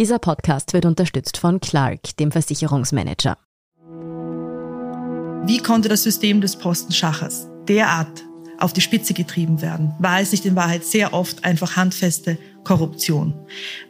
Dieser Podcast wird unterstützt von Clark, dem Versicherungsmanager. Wie konnte das System des Postenschaches derart auf die Spitze getrieben werden? War es nicht in Wahrheit sehr oft einfach handfeste Korruption?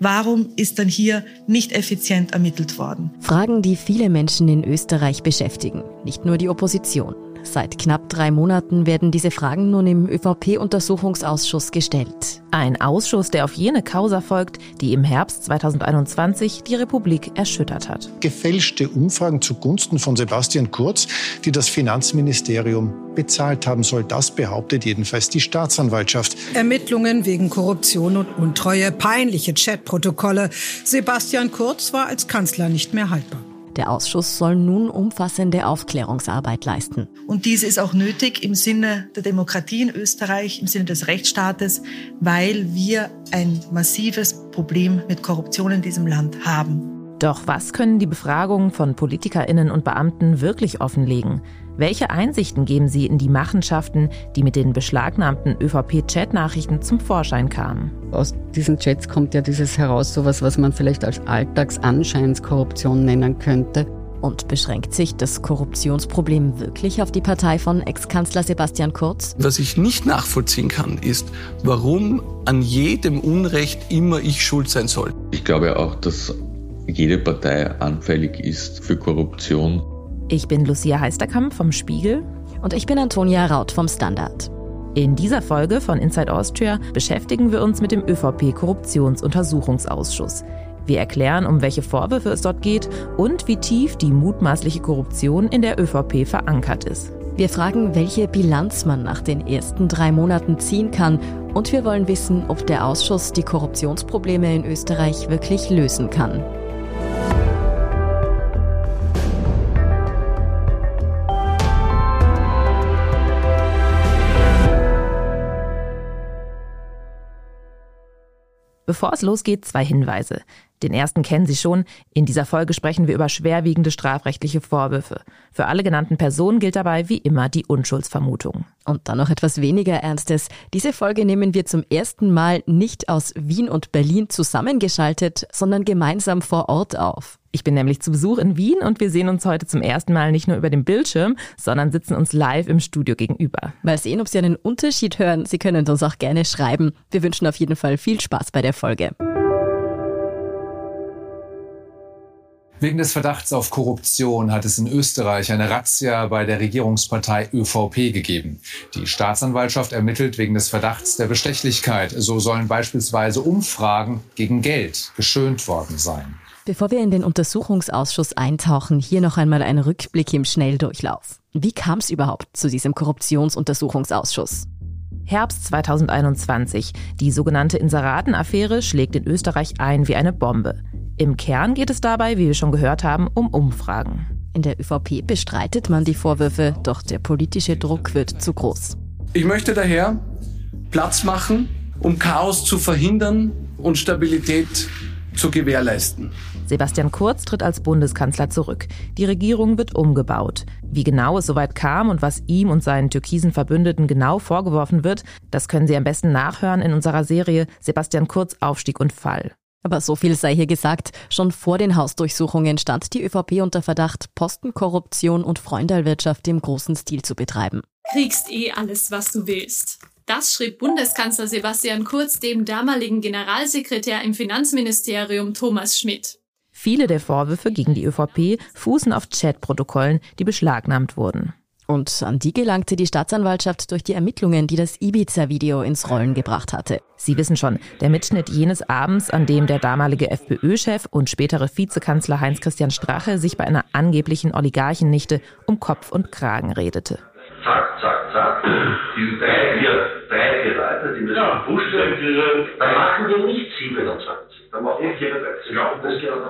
Warum ist dann hier nicht effizient ermittelt worden? Fragen, die viele Menschen in Österreich beschäftigen, nicht nur die Opposition. Seit knapp drei Monaten werden diese Fragen nun im ÖVP-Untersuchungsausschuss gestellt. Ein Ausschuss, der auf jene Causa folgt, die im Herbst 2021 die Republik erschüttert hat. Gefälschte Umfragen zugunsten von Sebastian Kurz, die das Finanzministerium bezahlt haben soll. Das behauptet jedenfalls die Staatsanwaltschaft. Ermittlungen wegen Korruption und Untreue, peinliche Chatprotokolle. Sebastian Kurz war als Kanzler nicht mehr haltbar. Der Ausschuss soll nun umfassende Aufklärungsarbeit leisten. Und dies ist auch nötig im Sinne der Demokratie in Österreich, im Sinne des Rechtsstaates, weil wir ein massives Problem mit Korruption in diesem Land haben. Doch was können die Befragungen von Politikerinnen und Beamten wirklich offenlegen? Welche Einsichten geben sie in die Machenschaften, die mit den beschlagnahmten ÖVP-Chat-Nachrichten zum Vorschein kamen? Aus diesen Chats kommt ja dieses heraus, sowas, was man vielleicht als Alltagsanscheinskorruption nennen könnte. Und beschränkt sich das Korruptionsproblem wirklich auf die Partei von Ex-Kanzler Sebastian Kurz? Was ich nicht nachvollziehen kann, ist, warum an jedem Unrecht immer ich schuld sein soll. Ich glaube auch, dass jede Partei anfällig ist für Korruption. Ich bin Lucia Heisterkamp vom Spiegel. Und ich bin Antonia Raut vom Standard. In dieser Folge von Inside Austria beschäftigen wir uns mit dem ÖVP-Korruptionsuntersuchungsausschuss. Wir erklären, um welche Vorwürfe es dort geht und wie tief die mutmaßliche Korruption in der ÖVP verankert ist. Wir fragen, welche Bilanz man nach den ersten drei Monaten ziehen kann und wir wollen wissen, ob der Ausschuss die Korruptionsprobleme in Österreich wirklich lösen kann. Bevor es losgeht, zwei Hinweise. Den ersten kennen Sie schon. In dieser Folge sprechen wir über schwerwiegende strafrechtliche Vorwürfe. Für alle genannten Personen gilt dabei wie immer die Unschuldsvermutung. Und dann noch etwas weniger Ernstes. Diese Folge nehmen wir zum ersten Mal nicht aus Wien und Berlin zusammengeschaltet, sondern gemeinsam vor Ort auf. Ich bin nämlich zu Besuch in Wien und wir sehen uns heute zum ersten Mal nicht nur über den Bildschirm, sondern sitzen uns live im Studio gegenüber. Mal sehen, ob Sie einen Unterschied hören. Sie können uns auch gerne schreiben. Wir wünschen auf jeden Fall viel Spaß bei der Folge. Wegen des Verdachts auf Korruption hat es in Österreich eine Razzia bei der Regierungspartei ÖVP gegeben. Die Staatsanwaltschaft ermittelt wegen des Verdachts der Bestechlichkeit. So sollen beispielsweise Umfragen gegen Geld geschönt worden sein. Bevor wir in den Untersuchungsausschuss eintauchen, hier noch einmal ein Rückblick im Schnelldurchlauf. Wie kam es überhaupt zu diesem Korruptionsuntersuchungsausschuss? Herbst 2021. Die sogenannte Inseratenaffäre schlägt in Österreich ein wie eine Bombe. Im Kern geht es dabei, wie wir schon gehört haben, um Umfragen. In der ÖVP bestreitet man die Vorwürfe, doch der politische Druck wird zu groß. Ich möchte daher Platz machen, um Chaos zu verhindern und Stabilität zu gewährleisten. Sebastian Kurz tritt als Bundeskanzler zurück. Die Regierung wird umgebaut. Wie genau es soweit kam und was ihm und seinen türkisen Verbündeten genau vorgeworfen wird, das können Sie am besten nachhören in unserer Serie Sebastian Kurz Aufstieg und Fall. Aber so viel sei hier gesagt, schon vor den Hausdurchsuchungen stand die ÖVP unter Verdacht, Postenkorruption und Freundalwirtschaft im großen Stil zu betreiben. Kriegst eh alles, was du willst. Das schrieb Bundeskanzler Sebastian Kurz dem damaligen Generalsekretär im Finanzministerium Thomas Schmidt. Viele der Vorwürfe gegen die ÖVP fußen auf Chatprotokollen, die beschlagnahmt wurden. Und an die gelangte die Staatsanwaltschaft durch die Ermittlungen, die das Ibiza-Video ins Rollen gebracht hatte. Sie wissen schon, der Mitschnitt jenes Abends, an dem der damalige FPÖ-Chef und spätere Vizekanzler Heinz-Christian Strache sich bei einer angeblichen Oligarchennichte um Kopf und Kragen redete. Zack, zack, zack. Diese drei, vier, drei, vier Leute, die müssen ja, werden. Dann machen wir nicht 27.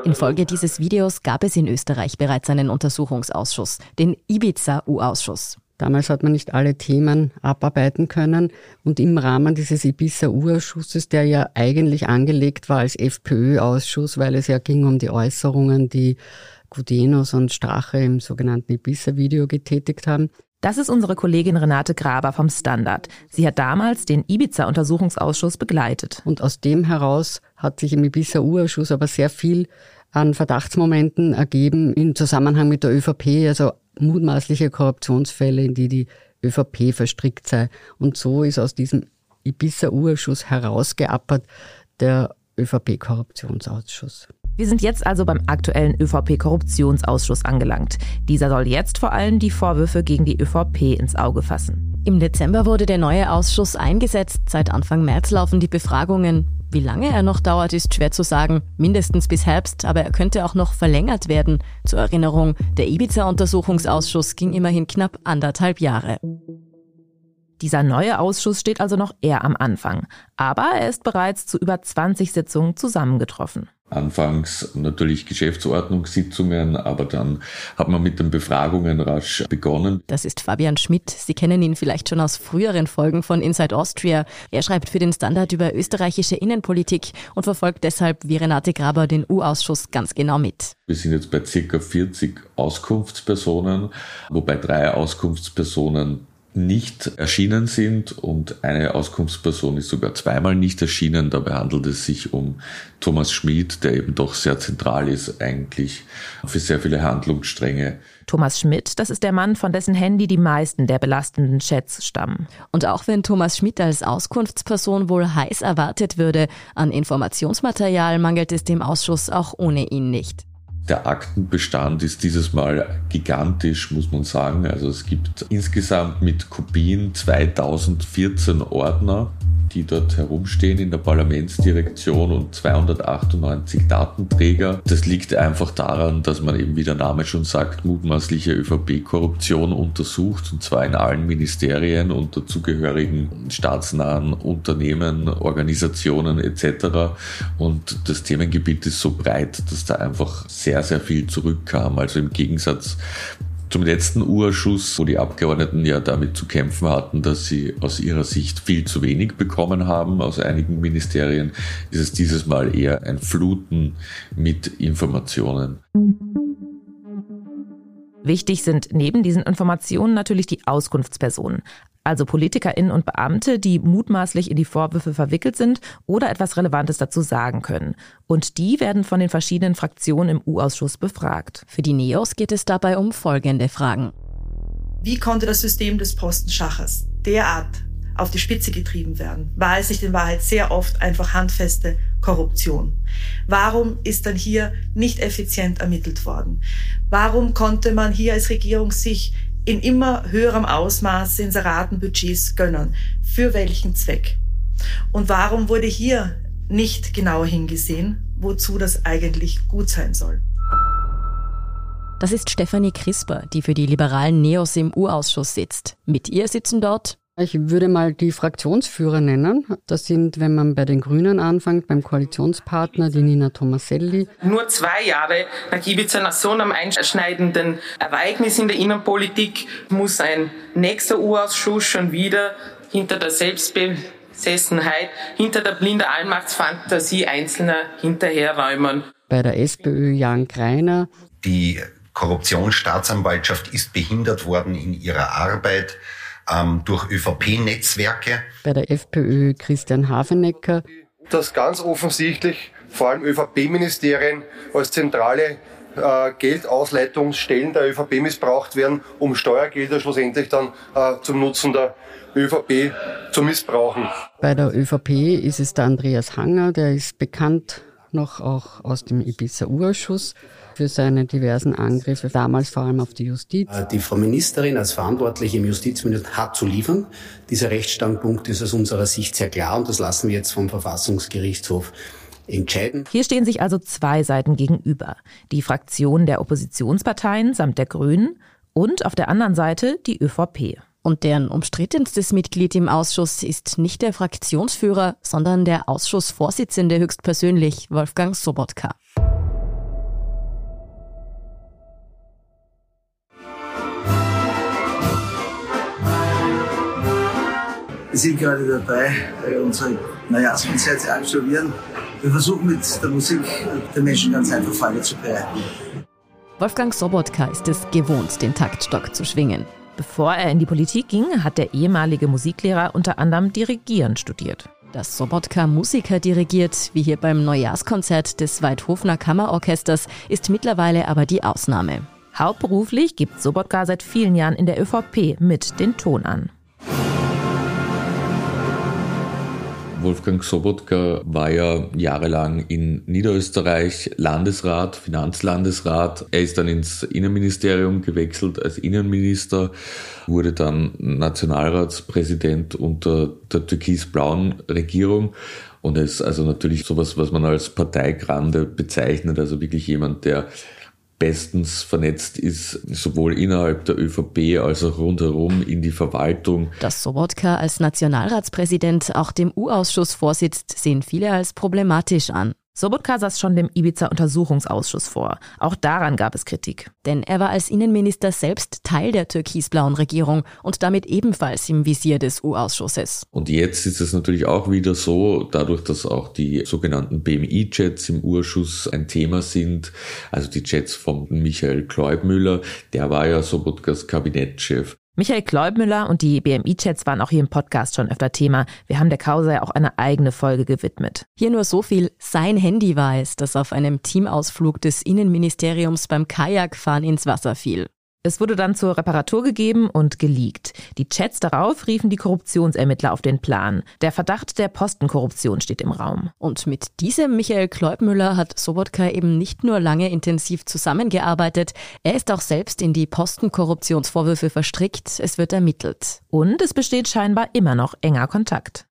Infolge dieses Videos gab es in Österreich bereits einen Untersuchungsausschuss, den Ibiza-U-Ausschuss. Damals hat man nicht alle Themen abarbeiten können und im Rahmen dieses Ibiza-U-Ausschusses, der ja eigentlich angelegt war als FPÖ-Ausschuss, weil es ja ging um die Äußerungen, die Gudenos und Strache im sogenannten Ibiza-Video getätigt haben, Das ist unsere Kollegin Renate Graber vom Standard. Sie hat damals den Ibiza-Untersuchungsausschuss begleitet. Und aus dem heraus hat sich im Ibiza-Urausschuss aber sehr viel an Verdachtsmomenten ergeben im Zusammenhang mit der ÖVP, also mutmaßliche Korruptionsfälle, in die die ÖVP verstrickt sei. Und so ist aus diesem Ibiza-Urausschuss herausgeappert der ÖVP-Korruptionsausschuss. Wir sind jetzt also beim aktuellen ÖVP-Korruptionsausschuss angelangt. Dieser soll jetzt vor allem die Vorwürfe gegen die ÖVP ins Auge fassen. Im Dezember wurde der neue Ausschuss eingesetzt. Seit Anfang März laufen die Befragungen. Wie lange er noch dauert, ist schwer zu sagen. Mindestens bis Herbst, aber er könnte auch noch verlängert werden. Zur Erinnerung, der Ibiza-Untersuchungsausschuss ging immerhin knapp anderthalb Jahre. Dieser neue Ausschuss steht also noch eher am Anfang. Aber er ist bereits zu über 20 Sitzungen zusammengetroffen. Anfangs natürlich Geschäftsordnungssitzungen, aber dann hat man mit den Befragungen rasch begonnen. Das ist Fabian Schmidt. Sie kennen ihn vielleicht schon aus früheren Folgen von Inside Austria. Er schreibt für den Standard über österreichische Innenpolitik und verfolgt deshalb wie Renate Graber den U-Ausschuss ganz genau mit. Wir sind jetzt bei circa 40 Auskunftspersonen, wobei drei Auskunftspersonen nicht erschienen sind und eine Auskunftsperson ist sogar zweimal nicht erschienen. Dabei handelt es sich um Thomas Schmid, der eben doch sehr zentral ist eigentlich für sehr viele Handlungsstränge. Thomas Schmidt, das ist der Mann, von dessen Handy die meisten der belastenden Chats stammen. Und auch wenn Thomas Schmidt als Auskunftsperson wohl heiß erwartet würde, an Informationsmaterial mangelt es dem Ausschuss auch ohne ihn nicht. Der Aktenbestand ist dieses Mal gigantisch, muss man sagen. Also es gibt insgesamt mit Kopien 2014 Ordner die dort herumstehen in der Parlamentsdirektion und 298 Datenträger. Das liegt einfach daran, dass man eben, wie der Name schon sagt, mutmaßliche ÖVP-Korruption untersucht, und zwar in allen Ministerien und dazugehörigen staatsnahen Unternehmen, Organisationen etc. Und das Themengebiet ist so breit, dass da einfach sehr, sehr viel zurückkam. Also im Gegensatz zum letzten Urschuss, wo die Abgeordneten ja damit zu kämpfen hatten, dass sie aus ihrer Sicht viel zu wenig bekommen haben aus einigen Ministerien, ist es dieses Mal eher ein Fluten mit Informationen. Wichtig sind neben diesen Informationen natürlich die Auskunftspersonen, also PolitikerInnen und Beamte, die mutmaßlich in die Vorwürfe verwickelt sind oder etwas Relevantes dazu sagen können. Und die werden von den verschiedenen Fraktionen im U-Ausschuss befragt. Für die NEOS geht es dabei um folgende Fragen. Wie konnte das System des Postenschaches derart auf die Spitze getrieben werden? War es nicht in Wahrheit sehr oft einfach handfeste Korruption? Warum ist dann hier nicht effizient ermittelt worden? Warum konnte man hier als Regierung sich in immer höherem Ausmaß Inseratenbudgets gönnen. Für welchen Zweck? Und warum wurde hier nicht genauer hingesehen, wozu das eigentlich gut sein soll? Das ist Stefanie Crisper, die für die liberalen Neos im U-Ausschuss sitzt. Mit ihr sitzen dort ich würde mal die Fraktionsführer nennen. Das sind, wenn man bei den Grünen anfängt, beim Koalitionspartner, die Nina Tomaselli. Nur zwei Jahre nach Ibiza, nach so einem einschneidenden Ereignis in der Innenpolitik, muss ein nächster U-Ausschuss schon wieder hinter der Selbstbesessenheit, hinter der blinden Allmachtsfantasie Einzelner hinterherräumen. Bei der SPÖ Jan Greiner. Die Korruptionsstaatsanwaltschaft ist behindert worden in ihrer Arbeit ähm, durch ÖVP-Netzwerke. Bei der FPÖ Christian Hafenecker. Dass ganz offensichtlich vor allem ÖVP-Ministerien als zentrale äh, Geldausleitungsstellen der ÖVP missbraucht werden, um Steuergelder schlussendlich dann äh, zum Nutzen der ÖVP zu missbrauchen. Bei der ÖVP ist es der Andreas Hanger, der ist bekannt noch auch aus dem Ibiza-Urausschuss für seine diversen Angriffe, damals vor allem auf die Justiz. Äh, die Frau Ministerin als Verantwortliche im Justizministerium hat zu liefern. Dieser Rechtsstandpunkt ist aus unserer Sicht sehr klar und das lassen wir jetzt vom Verfassungsgerichtshof entscheiden. Hier stehen sich also zwei Seiten gegenüber. Die Fraktion der Oppositionsparteien samt der Grünen und auf der anderen Seite die ÖVP. Und deren umstrittenstes Mitglied im Ausschuss ist nicht der Fraktionsführer, sondern der Ausschussvorsitzende höchstpersönlich, Wolfgang Sobotka. Sind gerade dabei, äh, unsere Neujahrskonzerte zu absolvieren. Wir versuchen mit der Musik den Menschen ganz einfach Freude zu bereiten. Wolfgang Sobotka ist es gewohnt, den Taktstock zu schwingen. Bevor er in die Politik ging, hat der ehemalige Musiklehrer unter anderem Dirigieren studiert. Dass Sobotka Musiker dirigiert, wie hier beim Neujahrskonzert des Weidhofner Kammerorchesters, ist mittlerweile aber die Ausnahme. Hauptberuflich gibt Sobotka seit vielen Jahren in der ÖVP mit den Ton an. Wolfgang Sobotka war ja jahrelang in Niederösterreich Landesrat, Finanzlandesrat. Er ist dann ins Innenministerium gewechselt als Innenminister, wurde dann Nationalratspräsident unter der türkis-blauen Regierung. Und er ist also natürlich sowas, was man als Parteigrande bezeichnet, also wirklich jemand, der bestens vernetzt ist, sowohl innerhalb der ÖVP als auch rundherum in die Verwaltung. Dass Sobotka als Nationalratspräsident auch dem U-Ausschuss vorsitzt, sehen viele als problematisch an. Sobotka saß schon dem Ibiza-Untersuchungsausschuss vor. Auch daran gab es Kritik. Denn er war als Innenminister selbst Teil der türkis-blauen Regierung und damit ebenfalls im Visier des U-Ausschusses. Und jetzt ist es natürlich auch wieder so, dadurch, dass auch die sogenannten BMI-Chats im U-Ausschuss ein Thema sind, also die Chats von Michael Kleubmüller, der war ja Sobotkas Kabinettschef. Michael Kleubmüller und die BMI-Chats waren auch hier im Podcast schon öfter Thema. Wir haben der Causa ja auch eine eigene Folge gewidmet. Hier nur so viel. Sein Handy war es, das auf einem Teamausflug des Innenministeriums beim Kajakfahren ins Wasser fiel. Es wurde dann zur Reparatur gegeben und geleakt. Die Chats darauf riefen die Korruptionsermittler auf den Plan. Der Verdacht der Postenkorruption steht im Raum. Und mit diesem Michael Kleubmüller hat Sobotka eben nicht nur lange intensiv zusammengearbeitet, er ist auch selbst in die Postenkorruptionsvorwürfe verstrickt. Es wird ermittelt. Und es besteht scheinbar immer noch enger Kontakt.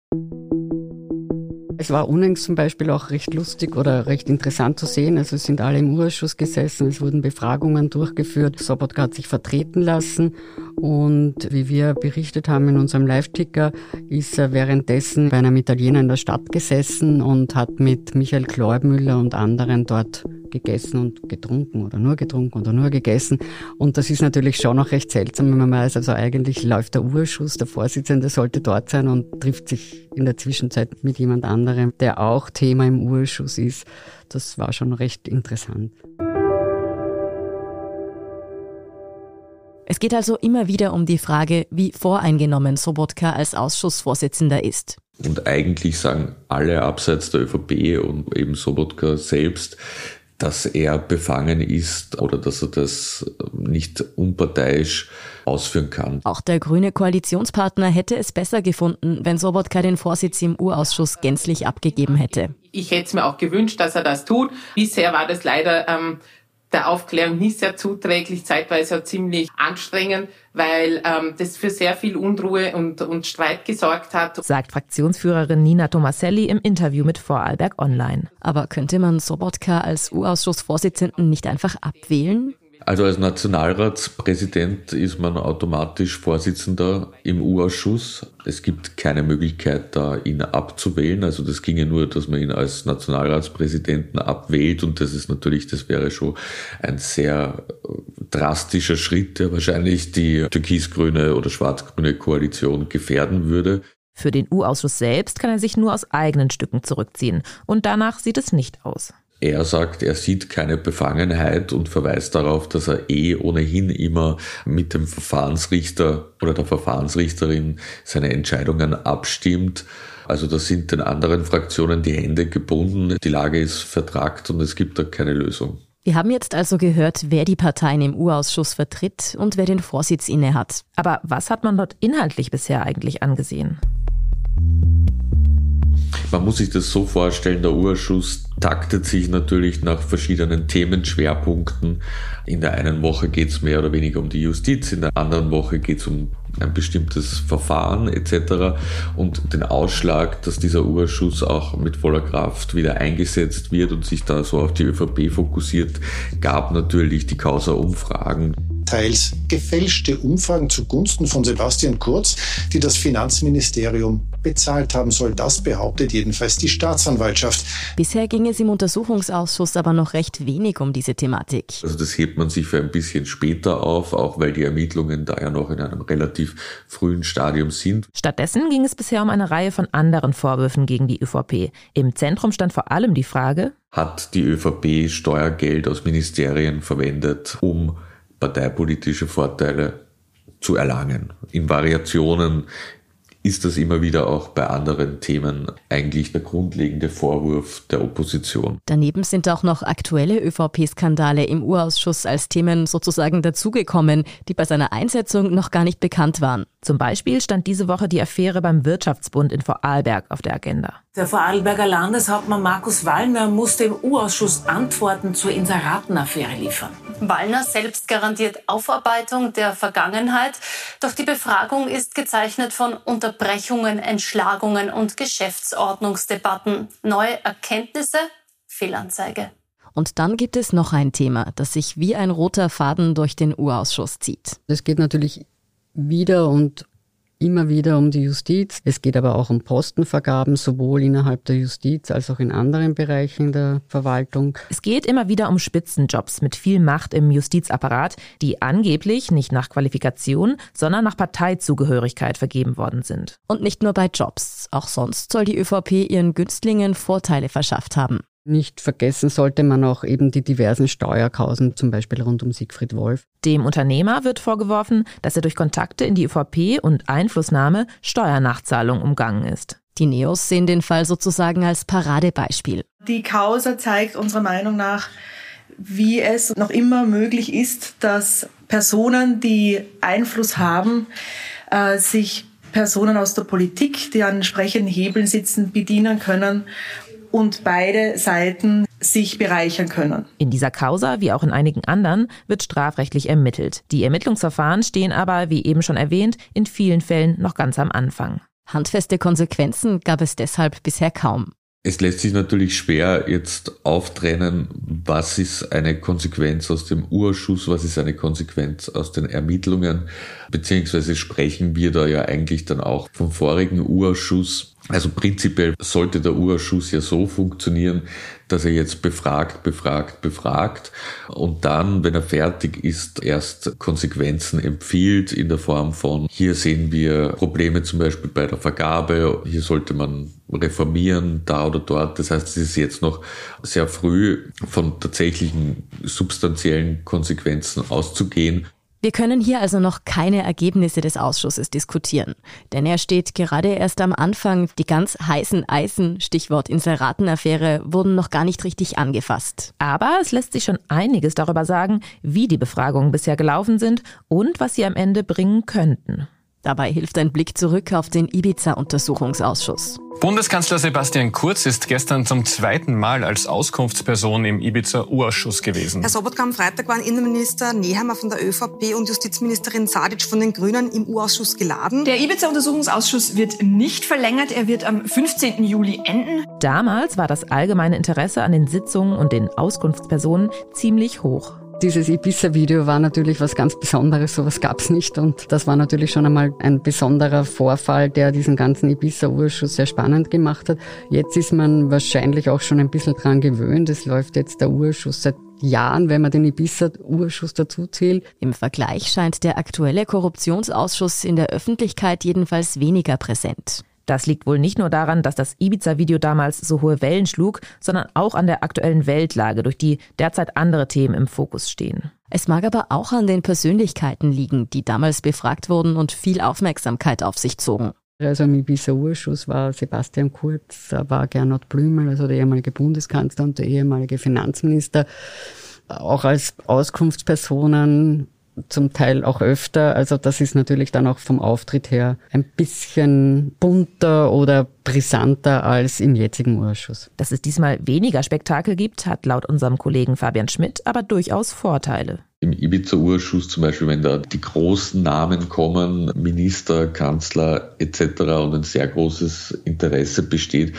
Es war unlängst zum Beispiel auch recht lustig oder recht interessant zu sehen. Also es sind alle im Urschuss gesessen, es wurden Befragungen durchgeführt. Sobotka hat sich vertreten lassen und wie wir berichtet haben in unserem Live-Ticker, ist er währenddessen bei einem Italiener in der Stadt gesessen und hat mit Michael Kleubmüller und anderen dort gegessen und getrunken oder nur getrunken oder nur gegessen. Und das ist natürlich schon noch recht seltsam, wenn man weiß, also eigentlich läuft der Urschuss, der Vorsitzende sollte dort sein und trifft sich in der Zwischenzeit mit jemand anderem, der auch Thema im Urschuss ist. Das war schon recht interessant. Es geht also immer wieder um die Frage, wie voreingenommen Sobotka als Ausschussvorsitzender ist. Und eigentlich sagen alle abseits der ÖVP und eben Sobotka selbst, dass er befangen ist oder dass er das nicht unparteiisch ausführen kann. Auch der grüne Koalitionspartner hätte es besser gefunden, wenn Sobotka den Vorsitz im Urausschuss gänzlich abgegeben hätte. Ich hätte es mir auch gewünscht, dass er das tut. Bisher war das leider ähm, der Aufklärung nicht sehr zuträglich, zeitweise auch ziemlich anstrengend, weil ähm, das für sehr viel Unruhe und, und Streit gesorgt hat. Sagt Fraktionsführerin Nina Tomaselli im Interview mit Vorarlberg Online. Aber könnte man Sobotka als U-Ausschussvorsitzenden nicht einfach abwählen? Also als Nationalratspräsident ist man automatisch Vorsitzender im U-Ausschuss. Es gibt keine Möglichkeit, da ihn abzuwählen. Also das ginge nur, dass man ihn als Nationalratspräsidenten abwählt. Und das ist natürlich, das wäre schon ein sehr drastischer Schritt, der wahrscheinlich die türkis-grüne oder schwarz-grüne Koalition gefährden würde. Für den U-Ausschuss selbst kann er sich nur aus eigenen Stücken zurückziehen. Und danach sieht es nicht aus. Er sagt, er sieht keine Befangenheit und verweist darauf, dass er eh ohnehin immer mit dem Verfahrensrichter oder der Verfahrensrichterin seine Entscheidungen abstimmt. Also da sind den anderen Fraktionen die Hände gebunden, die Lage ist vertragt und es gibt da keine Lösung. Wir haben jetzt also gehört, wer die Parteien im U-Ausschuss vertritt und wer den Vorsitz innehat. Aber was hat man dort inhaltlich bisher eigentlich angesehen? Man muss sich das so vorstellen, der Urschuss taktet sich natürlich nach verschiedenen Themenschwerpunkten. In der einen Woche geht es mehr oder weniger um die Justiz, in der anderen Woche geht es um ein bestimmtes Verfahren etc. Und den Ausschlag, dass dieser Urschuss auch mit voller Kraft wieder eingesetzt wird und sich da so auf die ÖVP fokussiert, gab natürlich die Causa-Umfragen teils gefälschte Umfragen zugunsten von Sebastian Kurz, die das Finanzministerium bezahlt haben soll. Das behauptet jedenfalls die Staatsanwaltschaft. Bisher ging es im Untersuchungsausschuss aber noch recht wenig um diese Thematik. Also das hebt man sich für ein bisschen später auf, auch weil die Ermittlungen da ja noch in einem relativ frühen Stadium sind. Stattdessen ging es bisher um eine Reihe von anderen Vorwürfen gegen die ÖVP. Im Zentrum stand vor allem die Frage, hat die ÖVP Steuergeld aus Ministerien verwendet, um parteipolitische Vorteile zu erlangen. In Variationen ist das immer wieder auch bei anderen Themen eigentlich der grundlegende Vorwurf der Opposition. Daneben sind auch noch aktuelle ÖVP-Skandale im Urausschuss als Themen sozusagen dazugekommen, die bei seiner Einsetzung noch gar nicht bekannt waren. Zum Beispiel stand diese Woche die Affäre beim Wirtschaftsbund in Vorarlberg auf der Agenda. Der Vorarlberger Landeshauptmann Markus Wallner musste im U-Ausschuss Antworten zur Inseratenaffäre liefern. Wallner selbst garantiert Aufarbeitung der Vergangenheit, doch die Befragung ist gezeichnet von Unterbrechungen, Entschlagungen und Geschäftsordnungsdebatten. Neue Erkenntnisse? Fehlanzeige. Und dann gibt es noch ein Thema, das sich wie ein roter Faden durch den U-Ausschuss zieht. Es geht natürlich wieder und immer wieder um die Justiz. Es geht aber auch um Postenvergaben, sowohl innerhalb der Justiz als auch in anderen Bereichen der Verwaltung. Es geht immer wieder um Spitzenjobs mit viel Macht im Justizapparat, die angeblich nicht nach Qualifikation, sondern nach Parteizugehörigkeit vergeben worden sind. Und nicht nur bei Jobs. Auch sonst soll die ÖVP ihren Günstlingen Vorteile verschafft haben. Nicht vergessen sollte man auch eben die diversen Steuerkausen, zum Beispiel rund um Siegfried Wolf. Dem Unternehmer wird vorgeworfen, dass er durch Kontakte in die ÖVP und Einflussnahme Steuernachzahlung umgangen ist. Die Neos sehen den Fall sozusagen als Paradebeispiel. Die Causa zeigt unserer Meinung nach, wie es noch immer möglich ist, dass Personen, die Einfluss haben, äh, sich Personen aus der Politik, die an entsprechenden Hebeln sitzen, bedienen können und beide Seiten sich bereichern können. In dieser Causa, wie auch in einigen anderen, wird strafrechtlich ermittelt. Die Ermittlungsverfahren stehen aber, wie eben schon erwähnt, in vielen Fällen noch ganz am Anfang. Handfeste Konsequenzen gab es deshalb bisher kaum. Es lässt sich natürlich schwer jetzt auftrennen, was ist eine Konsequenz aus dem Urschuss, was ist eine Konsequenz aus den Ermittlungen, beziehungsweise sprechen wir da ja eigentlich dann auch vom vorigen Urschuss. Also prinzipiell sollte der Urschuss ja so funktionieren, dass er jetzt befragt, befragt, befragt und dann, wenn er fertig ist, erst Konsequenzen empfiehlt in der Form von, hier sehen wir Probleme zum Beispiel bei der Vergabe, hier sollte man reformieren, da oder dort. Das heißt, es ist jetzt noch sehr früh von tatsächlichen substanziellen Konsequenzen auszugehen. Wir können hier also noch keine Ergebnisse des Ausschusses diskutieren, denn er steht gerade erst am Anfang. Die ganz heißen Eisen, Stichwort Inseratenaffäre, wurden noch gar nicht richtig angefasst. Aber es lässt sich schon einiges darüber sagen, wie die Befragungen bisher gelaufen sind und was sie am Ende bringen könnten. Dabei hilft ein Blick zurück auf den Ibiza-Untersuchungsausschuss. Bundeskanzler Sebastian Kurz ist gestern zum zweiten Mal als Auskunftsperson im Ibiza-U-Ausschuss gewesen. Herr Sobotka, am Freitag waren Innenminister Nehammer von der ÖVP und Justizministerin Sadic von den Grünen im U-Ausschuss geladen. Der Ibiza-Untersuchungsausschuss wird nicht verlängert. Er wird am 15. Juli enden. Damals war das allgemeine Interesse an den Sitzungen und den Auskunftspersonen ziemlich hoch. Dieses Ibiza-Video war natürlich was ganz Besonderes, sowas gab's nicht und das war natürlich schon einmal ein besonderer Vorfall, der diesen ganzen Ibiza-Urschuss sehr spannend gemacht hat. Jetzt ist man wahrscheinlich auch schon ein bisschen dran gewöhnt. Es läuft jetzt der Urschuss seit Jahren, wenn man den Ibiza-Urschuss dazu zählt. Im Vergleich scheint der aktuelle Korruptionsausschuss in der Öffentlichkeit jedenfalls weniger präsent. Das liegt wohl nicht nur daran, dass das Ibiza-Video damals so hohe Wellen schlug, sondern auch an der aktuellen Weltlage, durch die derzeit andere Themen im Fokus stehen. Es mag aber auch an den Persönlichkeiten liegen, die damals befragt wurden und viel Aufmerksamkeit auf sich zogen. Also im Ibiza-Urschuss war Sebastian Kurz, war Gernot Blümel, also der ehemalige Bundeskanzler und der ehemalige Finanzminister, auch als Auskunftspersonen zum Teil auch öfter. Also das ist natürlich dann auch vom Auftritt her ein bisschen bunter oder brisanter als im jetzigen Urschuss. Dass es diesmal weniger Spektakel gibt, hat laut unserem Kollegen Fabian Schmidt aber durchaus Vorteile im Ibiza-Urschuss zum Beispiel, wenn da die großen Namen kommen, Minister, Kanzler etc. und ein sehr großes Interesse besteht.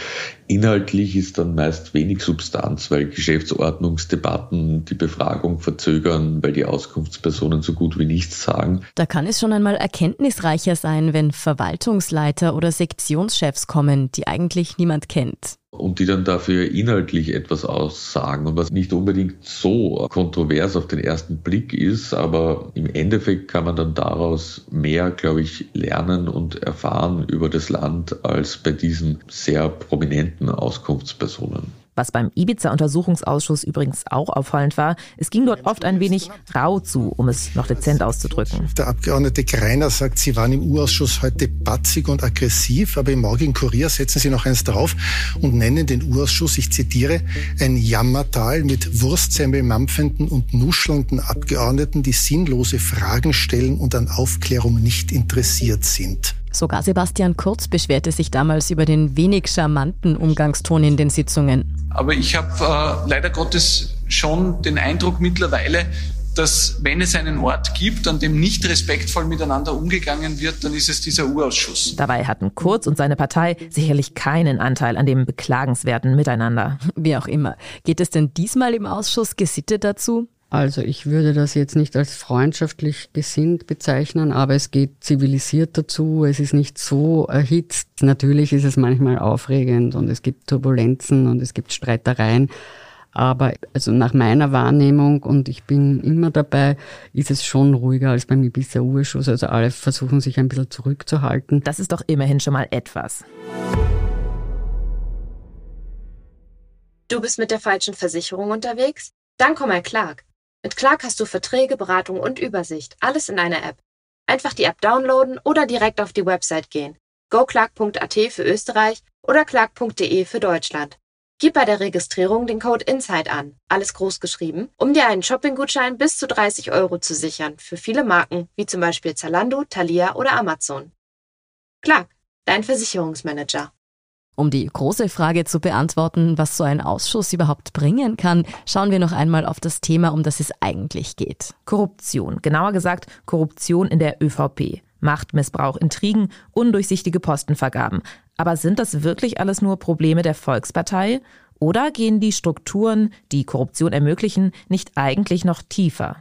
Inhaltlich ist dann meist wenig Substanz, weil Geschäftsordnungsdebatten die Befragung verzögern, weil die Auskunftspersonen so gut wie nichts sagen. Da kann es schon einmal erkenntnisreicher sein, wenn Verwaltungsleiter oder Sektionschefs kommen, die eigentlich niemand kennt und die dann dafür inhaltlich etwas aussagen und was nicht unbedingt so kontrovers auf den ersten Blick ist, aber im Endeffekt kann man dann daraus mehr, glaube ich, lernen und erfahren über das Land als bei diesen sehr prominenten Auskunftspersonen. Was beim Ibiza-Untersuchungsausschuss übrigens auch auffallend war, es ging dort oft ein wenig rau zu, um es noch dezent auszudrücken. Der Abgeordnete Greiner sagt, Sie waren im U-Ausschuss heute batzig und aggressiv, aber im morgigen Kurier setzen Sie noch eins drauf und nennen den U-Ausschuss, ich zitiere, ein Jammertal mit Wurstsemmel-mampfenden und nuschelnden Abgeordneten, die sinnlose Fragen stellen und an Aufklärung nicht interessiert sind. Sogar Sebastian Kurz beschwerte sich damals über den wenig charmanten Umgangston in den Sitzungen. Aber ich habe äh, leider Gottes schon den Eindruck mittlerweile, dass wenn es einen Ort gibt, an dem nicht respektvoll miteinander umgegangen wird, dann ist es dieser Urausschuss. Dabei hatten Kurz und seine Partei sicherlich keinen Anteil an dem beklagenswerten Miteinander. Wie auch immer. Geht es denn diesmal im Ausschuss gesittet dazu? Also ich würde das jetzt nicht als freundschaftlich gesinnt bezeichnen, aber es geht zivilisiert dazu. Es ist nicht so erhitzt. Natürlich ist es manchmal aufregend und es gibt Turbulenzen und es gibt Streitereien. Aber also nach meiner Wahrnehmung, und ich bin immer dabei, ist es schon ruhiger als beim Ibiza Urschuss. Also alle versuchen sich ein bisschen zurückzuhalten. Das ist doch immerhin schon mal etwas. Du bist mit der falschen Versicherung unterwegs? Dann komm mal Clark. Mit Clark hast du Verträge, Beratung und Übersicht, alles in einer App. Einfach die App downloaden oder direkt auf die Website gehen. goclark.at für Österreich oder clark.de für Deutschland. Gib bei der Registrierung den Code INSIDE an, alles groß geschrieben, um dir einen Shoppinggutschein bis zu 30 Euro zu sichern für viele Marken, wie zum Beispiel Zalando, Thalia oder Amazon. Clark, dein Versicherungsmanager. Um die große Frage zu beantworten, was so ein Ausschuss überhaupt bringen kann, schauen wir noch einmal auf das Thema, um das es eigentlich geht. Korruption, genauer gesagt Korruption in der ÖVP. Machtmissbrauch, Intrigen, undurchsichtige Postenvergaben. Aber sind das wirklich alles nur Probleme der Volkspartei? Oder gehen die Strukturen, die Korruption ermöglichen, nicht eigentlich noch tiefer?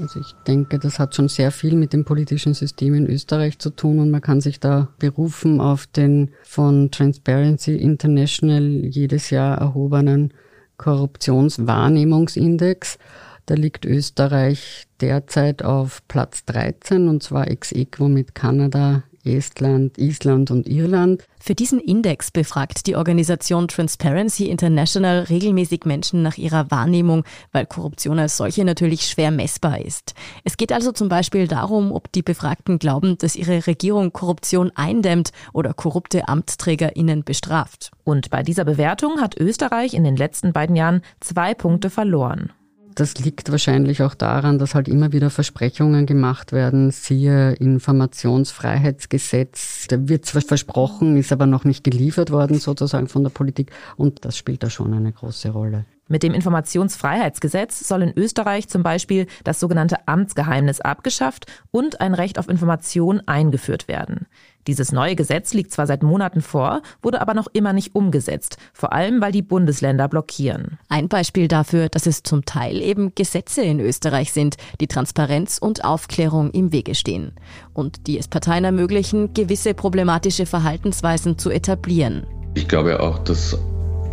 Also ich denke, das hat schon sehr viel mit dem politischen System in Österreich zu tun und man kann sich da berufen auf den von Transparency International jedes Jahr erhobenen Korruptionswahrnehmungsindex. Da liegt Österreich derzeit auf Platz 13 und zwar ex equo mit Kanada, Estland, Island und Irland. Für diesen Index befragt die Organisation Transparency International regelmäßig Menschen nach ihrer Wahrnehmung, weil Korruption als solche natürlich schwer messbar ist. Es geht also zum Beispiel darum, ob die Befragten glauben, dass ihre Regierung Korruption eindämmt oder korrupte AmtsträgerInnen bestraft. Und bei dieser Bewertung hat Österreich in den letzten beiden Jahren zwei Punkte verloren. Das liegt wahrscheinlich auch daran, dass halt immer wieder Versprechungen gemacht werden, siehe Informationsfreiheitsgesetz. Da wird zwar versprochen, ist aber noch nicht geliefert worden sozusagen von der Politik und das spielt da schon eine große Rolle. Mit dem Informationsfreiheitsgesetz soll in Österreich zum Beispiel das sogenannte Amtsgeheimnis abgeschafft und ein Recht auf Information eingeführt werden. Dieses neue Gesetz liegt zwar seit Monaten vor, wurde aber noch immer nicht umgesetzt, vor allem weil die Bundesländer blockieren. Ein Beispiel dafür, dass es zum Teil eben Gesetze in Österreich sind, die Transparenz und Aufklärung im Wege stehen und die es Parteien ermöglichen, gewisse problematische Verhaltensweisen zu etablieren. Ich glaube auch, dass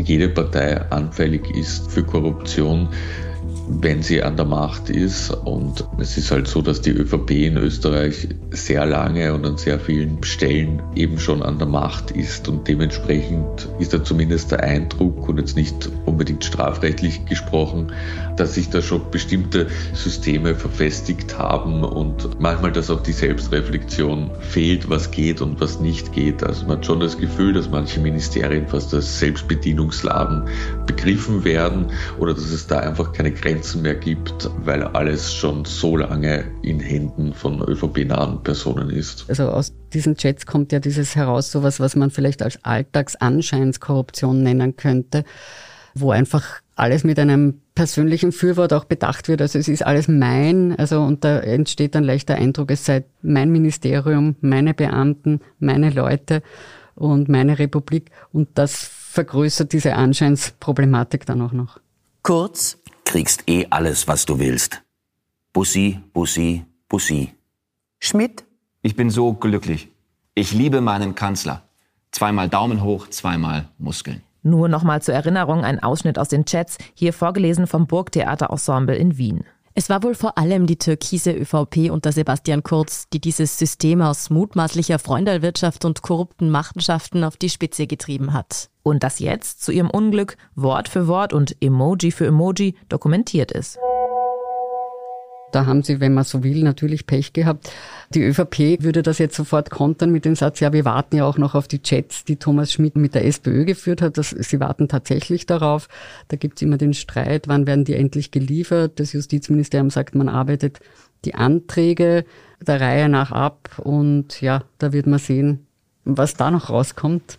jede Partei anfällig ist für Korruption, wenn sie an der Macht ist. Und es ist halt so, dass die ÖVP in Österreich sehr lange und an sehr vielen Stellen eben schon an der Macht ist. Und dementsprechend ist da zumindest der Eindruck, und jetzt nicht unbedingt strafrechtlich gesprochen, dass sich da schon bestimmte Systeme verfestigt haben und manchmal, dass auch die Selbstreflexion fehlt, was geht und was nicht geht. Also man hat schon das Gefühl, dass manche Ministerien fast als Selbstbedienungsladen begriffen werden oder dass es da einfach keine Grenzen mehr gibt, weil alles schon so lange in Händen von ÖVP-nahen Personen ist. Also aus diesen Chats kommt ja dieses heraus, sowas, was man vielleicht als Alltagsanscheinskorruption nennen könnte, wo einfach alles mit einem persönlichen Fürwort auch bedacht wird. Also es ist alles mein, also und da entsteht dann leicht der Eindruck, es sei mein Ministerium, meine Beamten, meine Leute und meine Republik und das vergrößert diese Anscheinsproblematik dann auch noch. Kurz, kriegst eh alles, was du willst. Bussi, Bussi, Bussi. Schmidt? Ich bin so glücklich. Ich liebe meinen Kanzler. Zweimal Daumen hoch, zweimal Muskeln. Nur nochmal zur Erinnerung ein Ausschnitt aus den Chats, hier vorgelesen vom Burgtheater Ensemble in Wien. Es war wohl vor allem die türkise ÖVP unter Sebastian Kurz, die dieses System aus mutmaßlicher Freundalwirtschaft und korrupten Machenschaften auf die Spitze getrieben hat. Und das jetzt zu ihrem Unglück Wort für Wort und Emoji für Emoji dokumentiert ist. Da haben sie, wenn man so will, natürlich Pech gehabt. Die ÖVP würde das jetzt sofort kontern mit dem Satz, ja, wir warten ja auch noch auf die Chats, die Thomas Schmidt mit der SPÖ geführt hat. Das, sie warten tatsächlich darauf. Da gibt's immer den Streit, wann werden die endlich geliefert. Das Justizministerium sagt, man arbeitet die Anträge der Reihe nach ab und ja, da wird man sehen, was da noch rauskommt.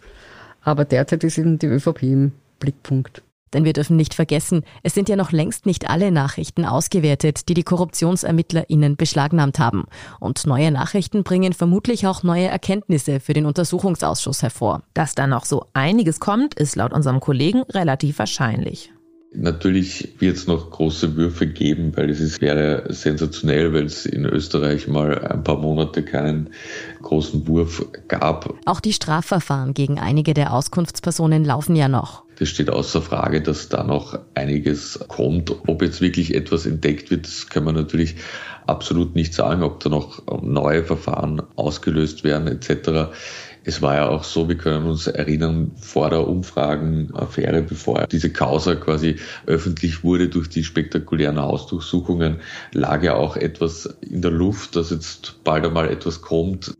Aber derzeit ist eben die ÖVP im Blickpunkt. Denn wir dürfen nicht vergessen, es sind ja noch längst nicht alle Nachrichten ausgewertet, die die KorruptionsermittlerInnen beschlagnahmt haben. Und neue Nachrichten bringen vermutlich auch neue Erkenntnisse für den Untersuchungsausschuss hervor. Dass da noch so einiges kommt, ist laut unserem Kollegen relativ wahrscheinlich. Natürlich wird es noch große Würfe geben, weil es ist, wäre sensationell, weil es in Österreich mal ein paar Monate keinen großen Wurf gab. Auch die Strafverfahren gegen einige der Auskunftspersonen laufen ja noch. Es steht außer Frage, dass da noch einiges kommt. Ob jetzt wirklich etwas entdeckt wird, das kann man natürlich absolut nicht sagen, ob da noch neue Verfahren ausgelöst werden etc. Es war ja auch so, wir können uns erinnern, vor der Umfragenaffäre, bevor diese Causa quasi öffentlich wurde durch die spektakulären Hausdurchsuchungen, lag ja auch etwas in der Luft, dass jetzt bald einmal etwas kommt.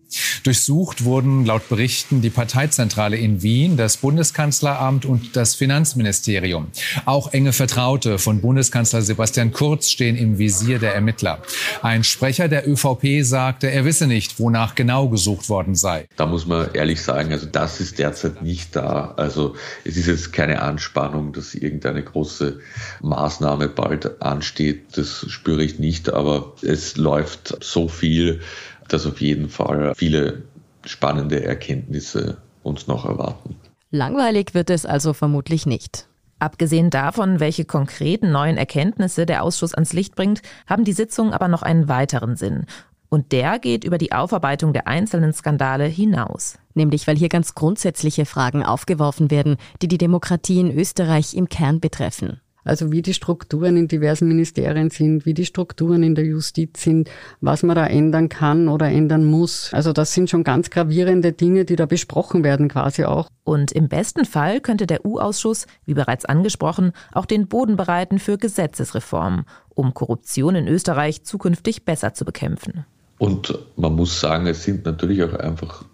Durchsucht wurden laut Berichten die Parteizentrale in Wien, das Bundeskanzleramt und das Finanzministerium. Auch enge Vertraute von Bundeskanzler Sebastian Kurz stehen im Visier der Ermittler. Ein Sprecher der ÖVP sagte, er wisse nicht, wonach genau gesucht worden sei. Da muss man ehrlich sagen, also das ist derzeit nicht da. Also es ist jetzt keine Anspannung, dass irgendeine große Maßnahme bald ansteht. Das spüre ich nicht, aber es läuft so viel, dass auf jeden Fall viele spannende Erkenntnisse uns noch erwarten. Langweilig wird es also vermutlich nicht. Abgesehen davon, welche konkreten neuen Erkenntnisse der Ausschuss ans Licht bringt, haben die Sitzungen aber noch einen weiteren Sinn. Und der geht über die Aufarbeitung der einzelnen Skandale hinaus. Nämlich weil hier ganz grundsätzliche Fragen aufgeworfen werden, die die Demokratie in Österreich im Kern betreffen. Also wie die Strukturen in diversen Ministerien sind, wie die Strukturen in der Justiz sind, was man da ändern kann oder ändern muss. Also das sind schon ganz gravierende Dinge, die da besprochen werden quasi auch. Und im besten Fall könnte der U-Ausschuss, wie bereits angesprochen, auch den Boden bereiten für Gesetzesreformen, um Korruption in Österreich zukünftig besser zu bekämpfen. Und man muss sagen, es sind natürlich auch einfach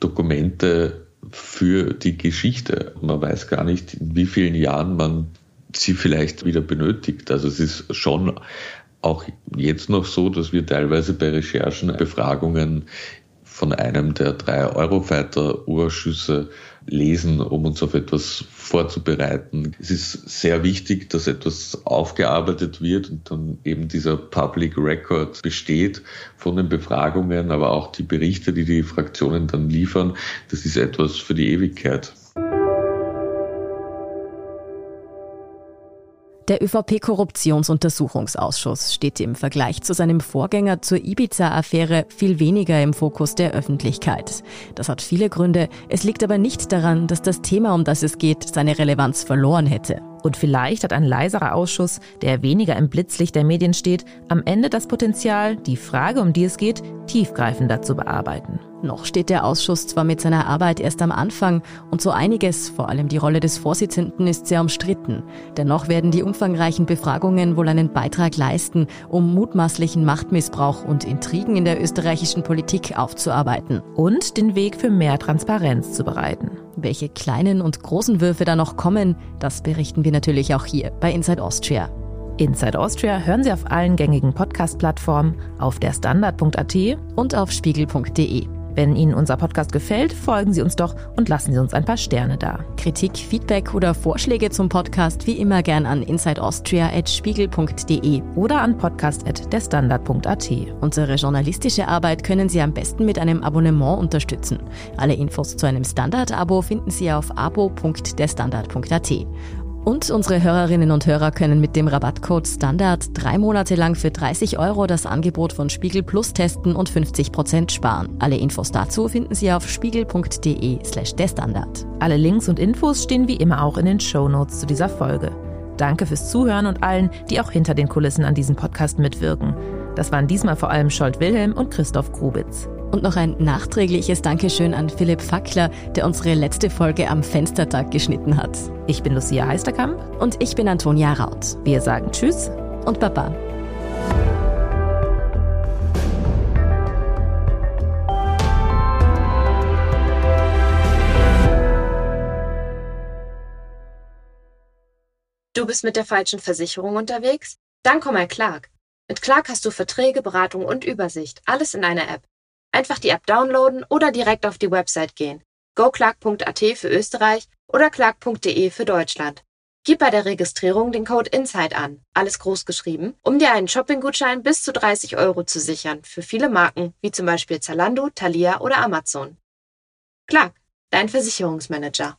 Dokumente für die Geschichte. Man weiß gar nicht, in wie vielen Jahren man sie vielleicht wieder benötigt. Also es ist schon auch jetzt noch so, dass wir teilweise bei Recherchen, Befragungen von einem der drei Eurofighter-Urschüsse lesen, um uns auf etwas vorzubereiten. Es ist sehr wichtig, dass etwas aufgearbeitet wird und dann eben dieser Public Record besteht von den Befragungen, aber auch die Berichte, die die Fraktionen dann liefern. Das ist etwas für die Ewigkeit. Der ÖVP-Korruptionsuntersuchungsausschuss steht im Vergleich zu seinem Vorgänger zur Ibiza-Affäre viel weniger im Fokus der Öffentlichkeit. Das hat viele Gründe. Es liegt aber nicht daran, dass das Thema, um das es geht, seine Relevanz verloren hätte. Und vielleicht hat ein leiserer Ausschuss, der weniger im Blitzlicht der Medien steht, am Ende das Potenzial, die Frage, um die es geht, tiefgreifender zu bearbeiten. Noch steht der Ausschuss zwar mit seiner Arbeit erst am Anfang und so einiges, vor allem die Rolle des Vorsitzenden, ist sehr umstritten. Dennoch werden die umfangreichen Befragungen wohl einen Beitrag leisten, um mutmaßlichen Machtmissbrauch und Intrigen in der österreichischen Politik aufzuarbeiten. Und den Weg für mehr Transparenz zu bereiten. Welche kleinen und großen Würfe da noch kommen, das berichten wir natürlich auch hier bei Inside Austria. Inside Austria hören Sie auf allen gängigen Podcast-Plattformen, auf der Standard.at und auf spiegel.de. Wenn Ihnen unser Podcast gefällt, folgen Sie uns doch und lassen Sie uns ein paar Sterne da. Kritik, Feedback oder Vorschläge zum Podcast wie immer gern an insideaustria.spiegel.de oder an podcast.derstandard.at. Unsere journalistische Arbeit können Sie am besten mit einem Abonnement unterstützen. Alle Infos zu einem Standard-Abo finden Sie auf abo.derstandard.at. Und unsere Hörerinnen und Hörer können mit dem Rabattcode Standard drei Monate lang für 30 Euro das Angebot von Spiegel Plus testen und 50 Prozent sparen. Alle Infos dazu finden Sie auf spiegel.de slash der Standard. Alle Links und Infos stehen wie immer auch in den Show Notes zu dieser Folge. Danke fürs Zuhören und allen, die auch hinter den Kulissen an diesem Podcast mitwirken. Das waren diesmal vor allem Scholt Wilhelm und Christoph Grubitz. Und noch ein nachträgliches Dankeschön an Philipp Fackler, der unsere letzte Folge am Fenstertag geschnitten hat. Ich bin Lucia Heisterkamp. Und ich bin Antonia Raut. Wir sagen Tschüss und Baba. Du bist mit der falschen Versicherung unterwegs? Dann komm mal Clark. Mit Clark hast du Verträge, Beratung und Übersicht. Alles in einer App. Einfach die App downloaden oder direkt auf die Website gehen. goclark.at für Österreich oder clark.de für Deutschland. Gib bei der Registrierung den Code INSIDE an, alles groß geschrieben, um dir einen Shopping-Gutschein bis zu 30 Euro zu sichern für viele Marken, wie zum Beispiel Zalando, Thalia oder Amazon. Clark, dein Versicherungsmanager.